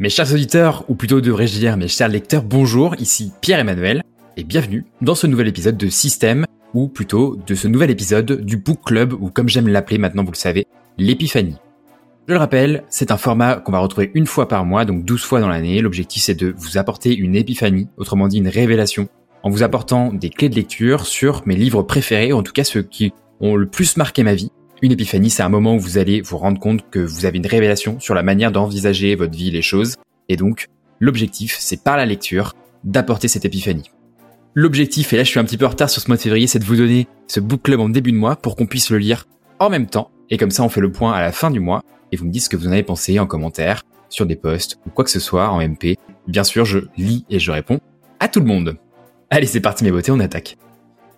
Mes chers auditeurs, ou plutôt devrais-je mes chers lecteurs, bonjour, ici Pierre-Emmanuel, et bienvenue dans ce nouvel épisode de Système, ou plutôt de ce nouvel épisode du Book Club, ou comme j'aime l'appeler maintenant vous le savez, l'épiphanie. Je le rappelle, c'est un format qu'on va retrouver une fois par mois, donc 12 fois dans l'année. L'objectif c'est de vous apporter une épiphanie, autrement dit une révélation, en vous apportant des clés de lecture sur mes livres préférés, ou en tout cas ceux qui ont le plus marqué ma vie, une épiphanie, c'est un moment où vous allez vous rendre compte que vous avez une révélation sur la manière d'envisager votre vie, les choses. Et donc, l'objectif, c'est par la lecture, d'apporter cette épiphanie. L'objectif, et là je suis un petit peu en retard sur ce mois de février, c'est de vous donner ce book club en début de mois pour qu'on puisse le lire en même temps. Et comme ça, on fait le point à la fin du mois et vous me dites ce que vous en avez pensé en commentaire, sur des posts ou quoi que ce soit en MP. Bien sûr, je lis et je réponds à tout le monde. Allez, c'est parti mes beautés, on attaque.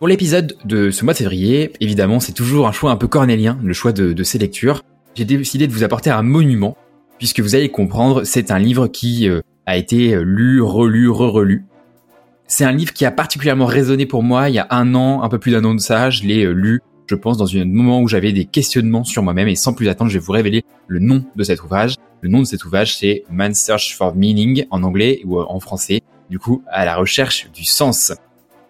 Pour l'épisode de ce mois de février, évidemment, c'est toujours un choix un peu cornélien, le choix de, ces lectures. J'ai décidé de vous apporter un monument, puisque vous allez comprendre, c'est un livre qui euh, a été lu, relu, re-relu. C'est un livre qui a particulièrement résonné pour moi il y a un an, un peu plus d'un an de ça. Je l'ai euh, lu, je pense, dans un moment où j'avais des questionnements sur moi-même. Et sans plus attendre, je vais vous révéler le nom de cet ouvrage. Le nom de cet ouvrage, c'est Man's Search for Meaning en anglais ou en français. Du coup, à la recherche du sens.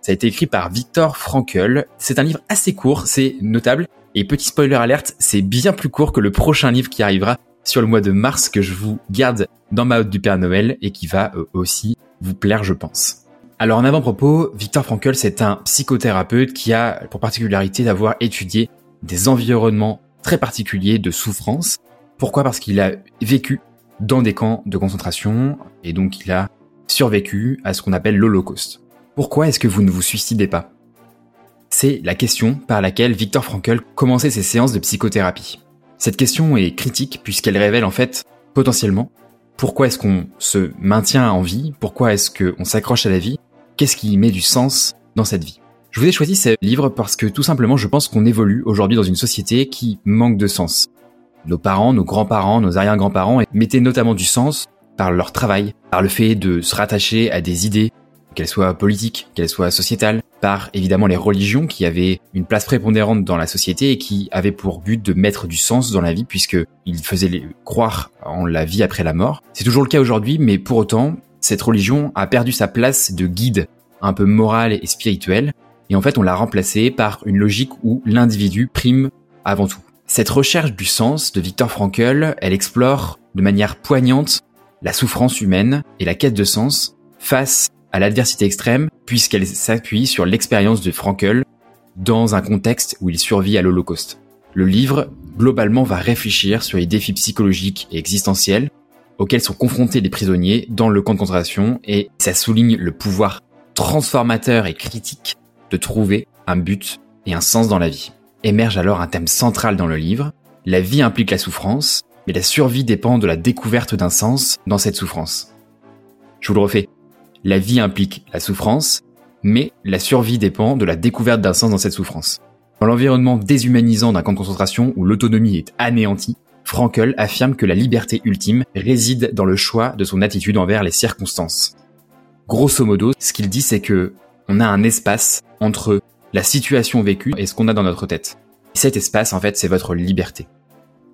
Ça a été écrit par Victor Frankl. C'est un livre assez court, c'est notable. Et petit spoiler alerte, c'est bien plus court que le prochain livre qui arrivera sur le mois de mars que je vous garde dans ma haute du Père Noël et qui va euh, aussi vous plaire, je pense. Alors en avant-propos, Victor Frankl, c'est un psychothérapeute qui a pour particularité d'avoir étudié des environnements très particuliers de souffrance. Pourquoi? Parce qu'il a vécu dans des camps de concentration et donc il a survécu à ce qu'on appelle l'Holocauste. Pourquoi est-ce que vous ne vous suicidez pas? C'est la question par laquelle Victor Frankl commençait ses séances de psychothérapie. Cette question est critique puisqu'elle révèle en fait potentiellement pourquoi est-ce qu'on se maintient en vie, pourquoi est-ce qu'on s'accroche à la vie, qu'est-ce qui met du sens dans cette vie. Je vous ai choisi ce livre parce que tout simplement je pense qu'on évolue aujourd'hui dans une société qui manque de sens. Nos parents, nos grands-parents, nos arrière-grands-parents mettaient notamment du sens par leur travail, par le fait de se rattacher à des idées, qu'elle soit politique, qu'elle soit sociétale, par évidemment les religions qui avaient une place prépondérante dans la société et qui avaient pour but de mettre du sens dans la vie puisque ils faisaient croire en la vie après la mort. C'est toujours le cas aujourd'hui, mais pour autant, cette religion a perdu sa place de guide un peu moral et spirituel et en fait on l'a remplacée par une logique où l'individu prime avant tout. Cette recherche du sens de Viktor Frankl, elle explore de manière poignante la souffrance humaine et la quête de sens face à l'adversité extrême puisqu'elle s'appuie sur l'expérience de Frankel dans un contexte où il survit à l'Holocauste. Le livre, globalement, va réfléchir sur les défis psychologiques et existentiels auxquels sont confrontés les prisonniers dans le camp de concentration et ça souligne le pouvoir transformateur et critique de trouver un but et un sens dans la vie. Émerge alors un thème central dans le livre. La vie implique la souffrance, mais la survie dépend de la découverte d'un sens dans cette souffrance. Je vous le refais. La vie implique la souffrance, mais la survie dépend de la découverte d'un sens dans cette souffrance. Dans l'environnement déshumanisant d'un camp de concentration où l'autonomie est anéantie, Frankel affirme que la liberté ultime réside dans le choix de son attitude envers les circonstances. Grosso modo, ce qu'il dit c'est que on a un espace entre la situation vécue et ce qu'on a dans notre tête. cet espace, en fait, c'est votre liberté.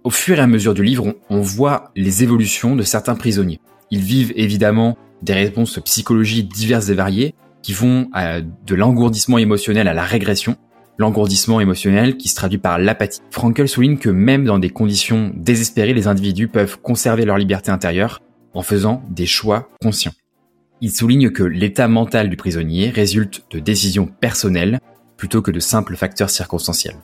Au fur et à mesure du livre, on voit les évolutions de certains prisonniers. Ils vivent évidemment des réponses psychologiques diverses et variées qui vont de l'engourdissement émotionnel à la régression. L'engourdissement émotionnel qui se traduit par l'apathie. Frankel souligne que même dans des conditions désespérées, les individus peuvent conserver leur liberté intérieure en faisant des choix conscients. Il souligne que l'état mental du prisonnier résulte de décisions personnelles plutôt que de simples facteurs circonstanciels.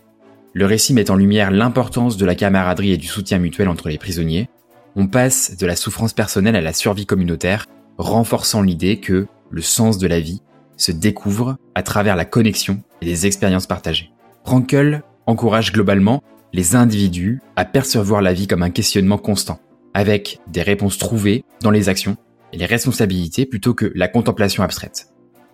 Le récit met en lumière l'importance de la camaraderie et du soutien mutuel entre les prisonniers. On passe de la souffrance personnelle à la survie communautaire renforçant l'idée que le sens de la vie se découvre à travers la connexion et les expériences partagées. Frankel encourage globalement les individus à percevoir la vie comme un questionnement constant, avec des réponses trouvées dans les actions et les responsabilités plutôt que la contemplation abstraite.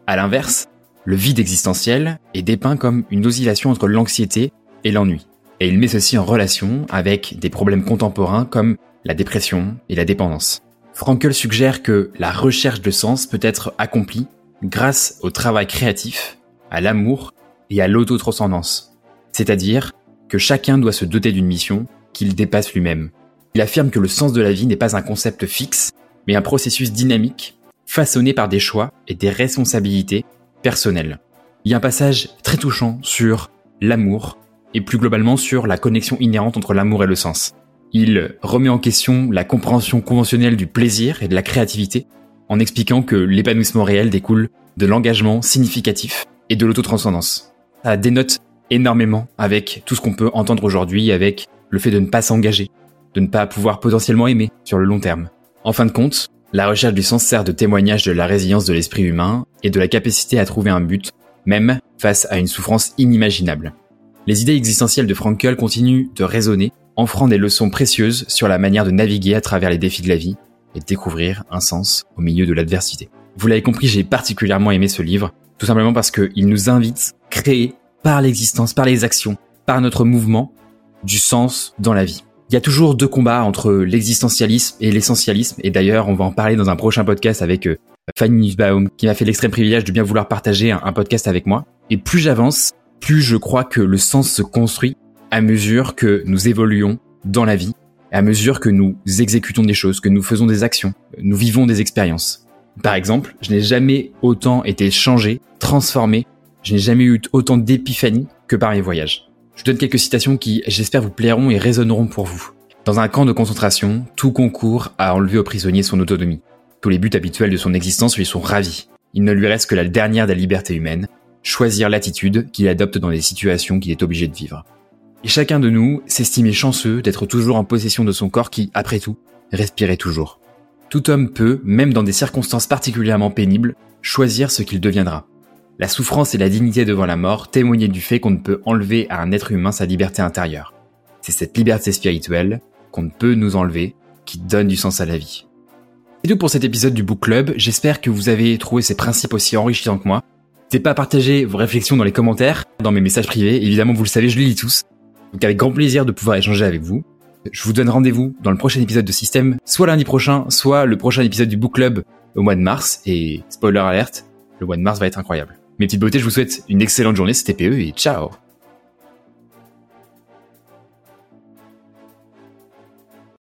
À l'inverse, le vide existentiel est dépeint comme une oscillation entre l'anxiété et l'ennui. Et il met ceci en relation avec des problèmes contemporains comme la dépression et la dépendance. Frankel suggère que la recherche de sens peut être accomplie grâce au travail créatif, à l'amour et à l'autotranscendance. C'est-à-dire que chacun doit se doter d'une mission qu'il dépasse lui-même. Il affirme que le sens de la vie n'est pas un concept fixe, mais un processus dynamique, façonné par des choix et des responsabilités personnelles. Il y a un passage très touchant sur l'amour, et plus globalement sur la connexion inhérente entre l'amour et le sens. Il remet en question la compréhension conventionnelle du plaisir et de la créativité, en expliquant que l'épanouissement réel découle de l'engagement significatif et de l'autotranscendance. Ça dénote énormément avec tout ce qu'on peut entendre aujourd'hui avec le fait de ne pas s'engager, de ne pas pouvoir potentiellement aimer sur le long terme. En fin de compte, la recherche du sens sert de témoignage de la résilience de l'esprit humain et de la capacité à trouver un but, même face à une souffrance inimaginable. Les idées existentielles de Frankel continuent de résonner, offrant des leçons précieuses sur la manière de naviguer à travers les défis de la vie et de découvrir un sens au milieu de l'adversité. Vous l'avez compris, j'ai particulièrement aimé ce livre, tout simplement parce qu'il nous invite à créer par l'existence, par les actions, par notre mouvement, du sens dans la vie. Il y a toujours deux combats entre l'existentialisme et l'essentialisme, et d'ailleurs on va en parler dans un prochain podcast avec euh, Fanny Nussbaum, qui m'a fait l'extrême privilège de bien vouloir partager un, podcast avec moi. Et plus j'avance, plus je crois que le sens se construit à mesure que nous évoluons dans la vie, à mesure que nous exécutons des choses, que nous faisons des actions, nous vivons des expériences. Par exemple, je n'ai jamais autant été changé, transformé, je n'ai jamais eu autant d'épiphanie que par mes voyages. Je vous donne quelques citations qui, j'espère, vous plairont et résonneront pour vous. Dans un camp de concentration, tout concourt à enlever au prisonnier son autonomie. Tous les buts habituels de son existence lui sont ravis. Il ne lui reste que la dernière des libertés humaines, choisir l'attitude qu'il adopte dans les situations qu'il est obligé de vivre. Et chacun de nous s'estimait chanceux d'être toujours en possession de son corps qui, après tout, respirait toujours. Tout homme peut, même dans des circonstances particulièrement pénibles, choisir ce qu'il deviendra. La souffrance et la dignité devant la mort témoignaient du fait qu'on ne peut enlever à un être humain sa liberté intérieure. C'est cette liberté spirituelle qu'on ne peut nous enlever qui donne du sens à la vie. C'est tout pour cet épisode du Book Club. J'espère que vous avez trouvé ces principes aussi enrichissants que moi. N'hésitez pas à partager vos réflexions dans les commentaires, dans mes messages privés. Évidemment, vous le savez, je les lis tous. Donc avec grand plaisir de pouvoir échanger avec vous. Je vous donne rendez-vous dans le prochain épisode de Système, soit lundi prochain, soit le prochain épisode du Book Club au mois de mars. Et spoiler alerte, le mois de mars va être incroyable. Mes petites beautés, je vous souhaite une excellente journée, c'était PE et ciao